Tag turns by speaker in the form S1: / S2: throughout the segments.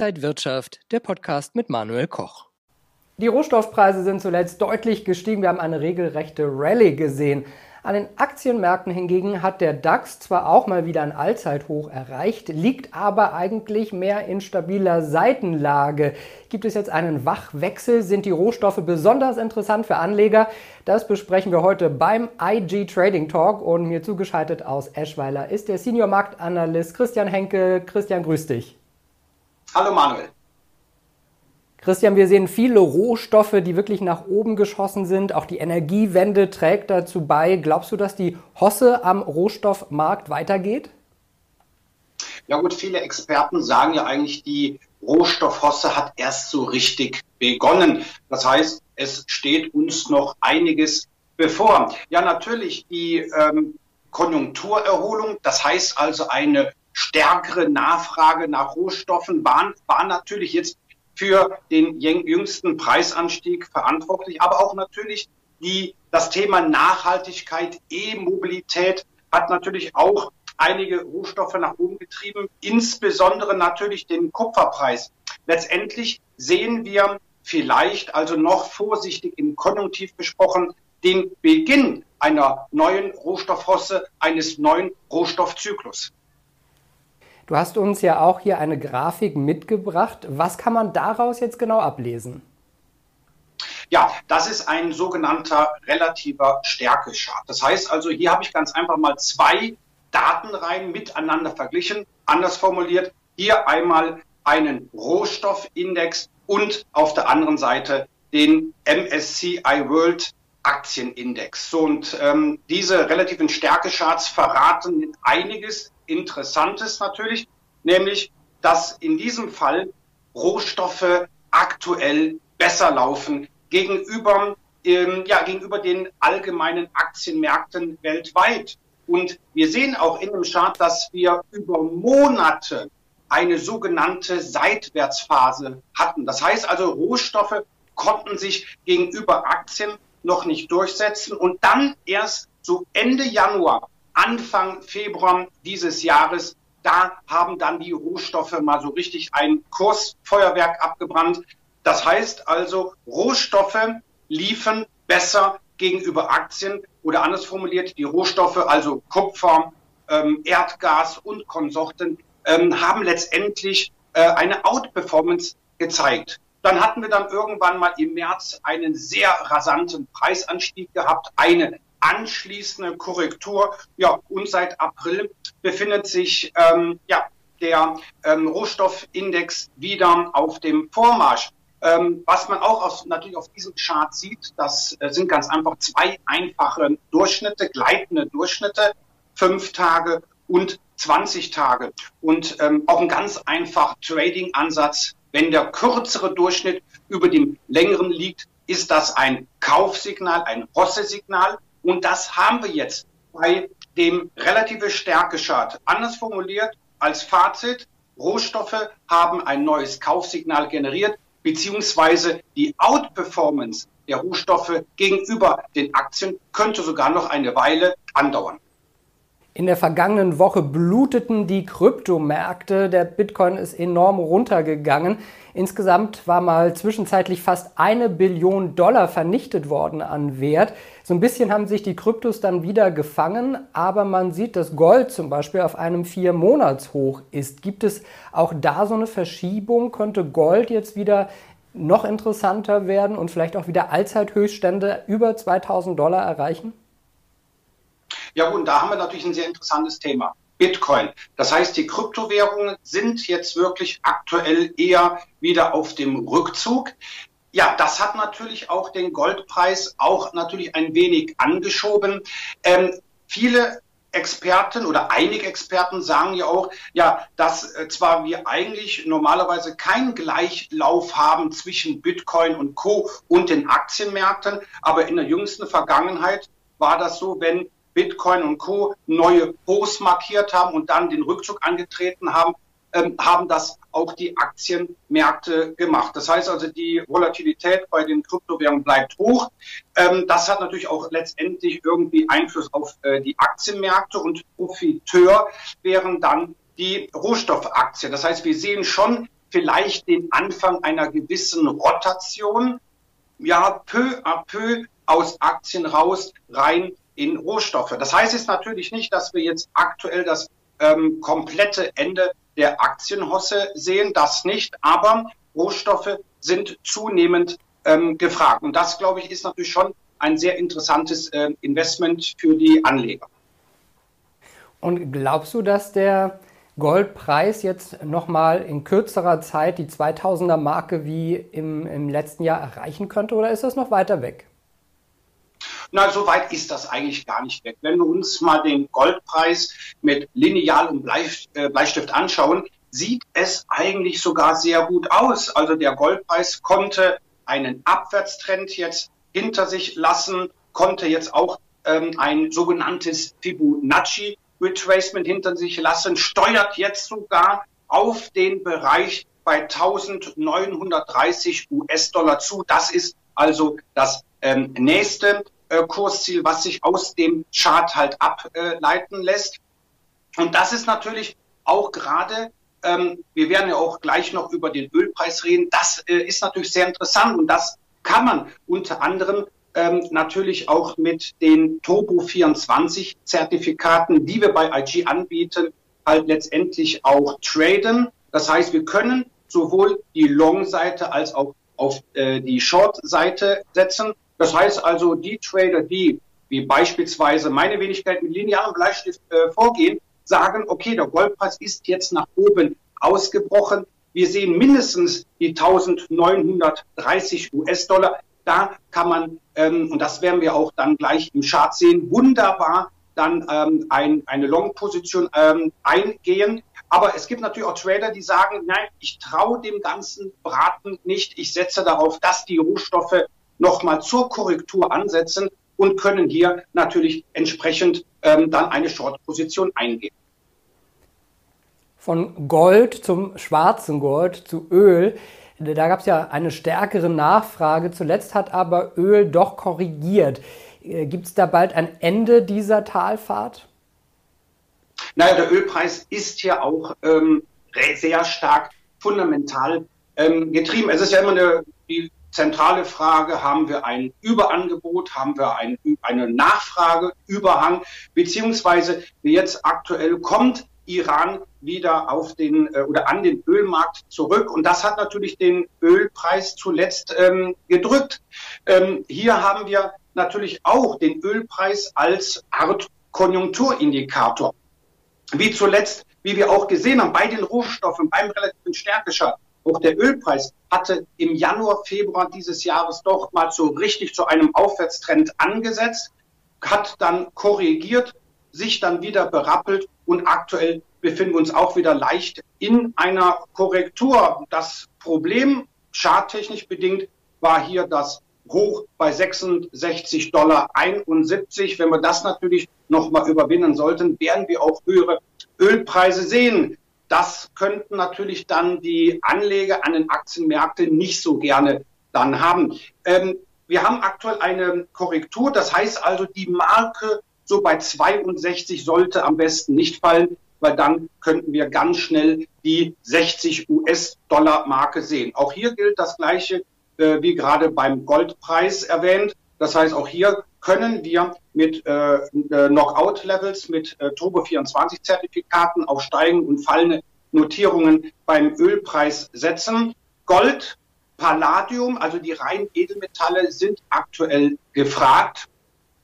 S1: Inside Wirtschaft, der Podcast mit Manuel Koch.
S2: Die Rohstoffpreise sind zuletzt deutlich gestiegen. Wir haben eine regelrechte Rallye gesehen. An den Aktienmärkten hingegen hat der DAX zwar auch mal wieder ein Allzeithoch erreicht, liegt aber eigentlich mehr in stabiler Seitenlage. Gibt es jetzt einen Wachwechsel? Sind die Rohstoffe besonders interessant für Anleger? Das besprechen wir heute beim IG Trading Talk und mir zugeschaltet aus Eschweiler ist der Senior Marktanalyst Christian Henke. Christian, grüß dich.
S3: Hallo Manuel.
S2: Christian, wir sehen viele Rohstoffe, die wirklich nach oben geschossen sind. Auch die Energiewende trägt dazu bei. Glaubst du, dass die Hosse am Rohstoffmarkt weitergeht?
S3: Ja gut, viele Experten sagen ja eigentlich, die Rohstoffhosse hat erst so richtig begonnen. Das heißt, es steht uns noch einiges bevor. Ja, natürlich die ähm, Konjunkturerholung, das heißt also eine stärkere Nachfrage nach Rohstoffen waren, war natürlich jetzt für den jüngsten Preisanstieg verantwortlich, aber auch natürlich die, das Thema Nachhaltigkeit, E-Mobilität hat natürlich auch einige Rohstoffe nach oben getrieben, insbesondere natürlich den Kupferpreis. Letztendlich sehen wir vielleicht, also noch vorsichtig im Konjunktiv besprochen, den Beginn einer neuen Rohstoffhosse, eines neuen Rohstoffzyklus.
S2: Du hast uns ja auch hier eine Grafik mitgebracht. Was kann man daraus jetzt genau ablesen?
S3: Ja, das ist ein sogenannter relativer Stärkechart. Das heißt also, hier habe ich ganz einfach mal zwei Datenreihen miteinander verglichen. Anders formuliert, hier einmal einen Rohstoffindex und auf der anderen Seite den MSCI World Aktienindex. So, und ähm, diese relativen Stärkecharts verraten einiges Interessantes natürlich, nämlich, dass in diesem Fall Rohstoffe aktuell besser laufen gegenüber, ähm, ja, gegenüber den allgemeinen Aktienmärkten weltweit. Und wir sehen auch in dem Chart, dass wir über Monate eine sogenannte Seitwärtsphase hatten. Das heißt also, Rohstoffe konnten sich gegenüber Aktien noch nicht durchsetzen und dann erst so Ende Januar Anfang Februar dieses Jahres, da haben dann die Rohstoffe mal so richtig ein Kursfeuerwerk abgebrannt. Das heißt also, Rohstoffe liefen besser gegenüber Aktien oder anders formuliert, die Rohstoffe, also Kupfer, ähm, Erdgas und Konsorten, ähm, haben letztendlich äh, eine Outperformance gezeigt. Dann hatten wir dann irgendwann mal im März einen sehr rasanten Preisanstieg gehabt, eine anschließende Korrektur. Ja, und seit April befindet sich ähm, ja, der ähm, Rohstoffindex wieder auf dem Vormarsch. Ähm, was man auch aus, natürlich auf diesem Chart sieht, das äh, sind ganz einfach zwei einfache Durchschnitte, gleitende Durchschnitte, fünf Tage und 20 Tage. Und ähm, auch ein ganz einfach Trading-Ansatz. Wenn der kürzere Durchschnitt über dem längeren liegt, ist das ein Kaufsignal, ein Hosse-Signal. Und das haben wir jetzt bei dem relative Stärke-Chart. Anders formuliert als Fazit, Rohstoffe haben ein neues Kaufsignal generiert, beziehungsweise die Outperformance der Rohstoffe gegenüber den Aktien könnte sogar noch eine Weile andauern.
S2: In der vergangenen Woche bluteten die Kryptomärkte. Der Bitcoin ist enorm runtergegangen. Insgesamt war mal zwischenzeitlich fast eine Billion Dollar vernichtet worden an Wert. So ein bisschen haben sich die Kryptos dann wieder gefangen, aber man sieht, dass Gold zum Beispiel auf einem Vier-Monats-Hoch ist. Gibt es auch da so eine Verschiebung? Könnte Gold jetzt wieder noch interessanter werden und vielleicht auch wieder Allzeithöchststände über 2000 Dollar erreichen?
S3: Ja gut, da haben wir natürlich ein sehr interessantes Thema. Bitcoin. Das heißt, die Kryptowährungen sind jetzt wirklich aktuell eher wieder auf dem Rückzug. Ja, das hat natürlich auch den Goldpreis auch natürlich ein wenig angeschoben. Ähm, viele Experten oder einige Experten sagen ja auch, ja, dass äh, zwar wir eigentlich normalerweise keinen Gleichlauf haben zwischen Bitcoin und Co. und den Aktienmärkten, aber in der jüngsten Vergangenheit war das so, wenn Bitcoin und Co. neue Hochs markiert haben und dann den Rückzug angetreten haben, ähm, haben das auch die Aktienmärkte gemacht. Das heißt also, die Volatilität bei den Kryptowährungen bleibt hoch. Ähm, das hat natürlich auch letztendlich irgendwie Einfluss auf äh, die Aktienmärkte und Profiteur wären dann die Rohstoffaktien. Das heißt, wir sehen schon vielleicht den Anfang einer gewissen Rotation, ja, peu à peu aus Aktien raus, rein in Rohstoffe. Das heißt jetzt natürlich nicht, dass wir jetzt aktuell das ähm, komplette Ende der Aktienhosse sehen, das nicht, aber Rohstoffe sind zunehmend ähm, gefragt. Und das, glaube ich, ist natürlich schon ein sehr interessantes äh, Investment für die Anleger.
S2: Und glaubst du, dass der Goldpreis jetzt nochmal in kürzerer Zeit die 2000er Marke wie im, im letzten Jahr erreichen könnte oder ist das noch weiter weg?
S3: Na, so weit ist das eigentlich gar nicht weg. Wenn wir uns mal den Goldpreis mit Lineal und äh, Bleistift anschauen, sieht es eigentlich sogar sehr gut aus. Also der Goldpreis konnte einen Abwärtstrend jetzt hinter sich lassen, konnte jetzt auch ähm, ein sogenanntes Fibonacci Retracement hinter sich lassen, steuert jetzt sogar auf den Bereich bei 1930 US-Dollar zu. Das ist also das ähm, nächste Kursziel, was sich aus dem Chart halt ableiten lässt. Und das ist natürlich auch gerade, ähm, wir werden ja auch gleich noch über den Ölpreis reden, das äh, ist natürlich sehr interessant und das kann man unter anderem ähm, natürlich auch mit den Turbo 24 Zertifikaten, die wir bei IG anbieten, halt letztendlich auch traden. Das heißt, wir können sowohl die Long-Seite als auch auf äh, die Short-Seite setzen. Das heißt also, die Trader, die wie beispielsweise meine Wenigkeit mit linearem Bleistift äh, vorgehen, sagen, okay, der Goldpreis ist jetzt nach oben ausgebrochen. Wir sehen mindestens die 1930 US-Dollar da kann man, ähm, und das werden wir auch dann gleich im Chart sehen, wunderbar dann ähm, ein, eine Long-Position ähm, eingehen. Aber es gibt natürlich auch Trader, die sagen, nein, ich traue dem ganzen Braten nicht. Ich setze darauf, dass die Rohstoffe nochmal zur Korrektur ansetzen und können hier natürlich entsprechend ähm, dann eine Short-Position eingehen.
S2: Von Gold zum schwarzen Gold zu Öl. Da gab es ja eine stärkere Nachfrage. Zuletzt hat aber Öl doch korrigiert. Äh, Gibt es da bald ein Ende dieser Talfahrt?
S3: Naja, der Ölpreis ist ja auch ähm, sehr stark fundamental ähm, getrieben. Es ist ja immer eine, die zentrale Frage, haben wir ein Überangebot, haben wir ein, eine Nachfrageüberhang, beziehungsweise jetzt aktuell kommt Iran wieder auf den äh, oder an den Ölmarkt zurück. Und das hat natürlich den Ölpreis zuletzt ähm, gedrückt. Ähm, hier haben wir natürlich auch den Ölpreis als Art Konjunkturindikator. Wie zuletzt, wie wir auch gesehen haben, bei den Rohstoffen, beim relativen Stärkescher, auch der Ölpreis hatte im Januar, Februar dieses Jahres doch mal so richtig zu einem Aufwärtstrend angesetzt, hat dann korrigiert, sich dann wieder berappelt und aktuell befinden wir uns auch wieder leicht in einer Korrektur. Das Problem, charttechnisch bedingt, war hier das Hoch bei 66 Dollar 71. Wenn wir das natürlich nochmal überwinden sollten, werden wir auch höhere Ölpreise sehen. Das könnten natürlich dann die Anleger an den Aktienmärkten nicht so gerne dann haben. Ähm, wir haben aktuell eine Korrektur. Das heißt also, die Marke so bei 62 sollte am besten nicht fallen, weil dann könnten wir ganz schnell die 60 US-Dollar-Marke sehen. Auch hier gilt das Gleiche äh, wie gerade beim Goldpreis erwähnt. Das heißt, auch hier können wir mit äh, äh Knockout-Levels, mit äh, Turbo24-Zertifikaten auf steigende und fallende Notierungen beim Ölpreis setzen. Gold, Palladium, also die reinen Edelmetalle sind aktuell gefragt.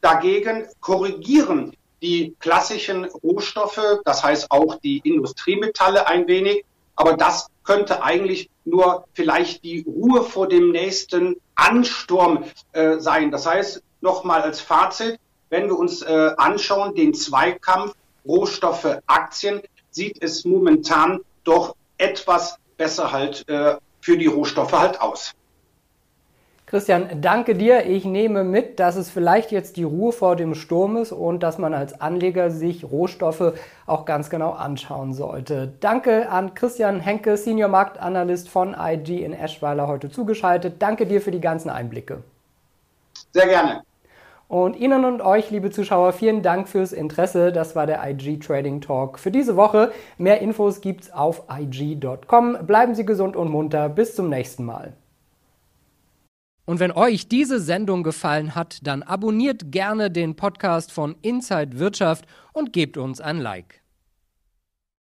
S3: Dagegen korrigieren die klassischen Rohstoffe, das heißt auch die Industriemetalle ein wenig. Aber das könnte eigentlich nur vielleicht die Ruhe vor dem nächsten Ansturm äh, sein. Das heißt, nochmal als Fazit, wenn wir uns äh, anschauen, den Zweikampf Rohstoffe, Aktien, sieht es momentan doch etwas besser halt äh, für die Rohstoffe halt aus.
S2: Christian, danke dir. Ich nehme mit, dass es vielleicht jetzt die Ruhe vor dem Sturm ist und dass man als Anleger sich Rohstoffe auch ganz genau anschauen sollte. Danke an Christian Henke, Senior Marktanalyst von IG in Eschweiler, heute zugeschaltet. Danke dir für die ganzen Einblicke.
S3: Sehr gerne.
S2: Und Ihnen und euch, liebe Zuschauer, vielen Dank fürs Interesse. Das war der IG Trading Talk für diese Woche. Mehr Infos gibt's auf IG.com. Bleiben Sie gesund und munter. Bis zum nächsten Mal.
S1: Und wenn euch diese Sendung gefallen hat, dann abonniert gerne den Podcast von Inside Wirtschaft und gebt uns ein Like.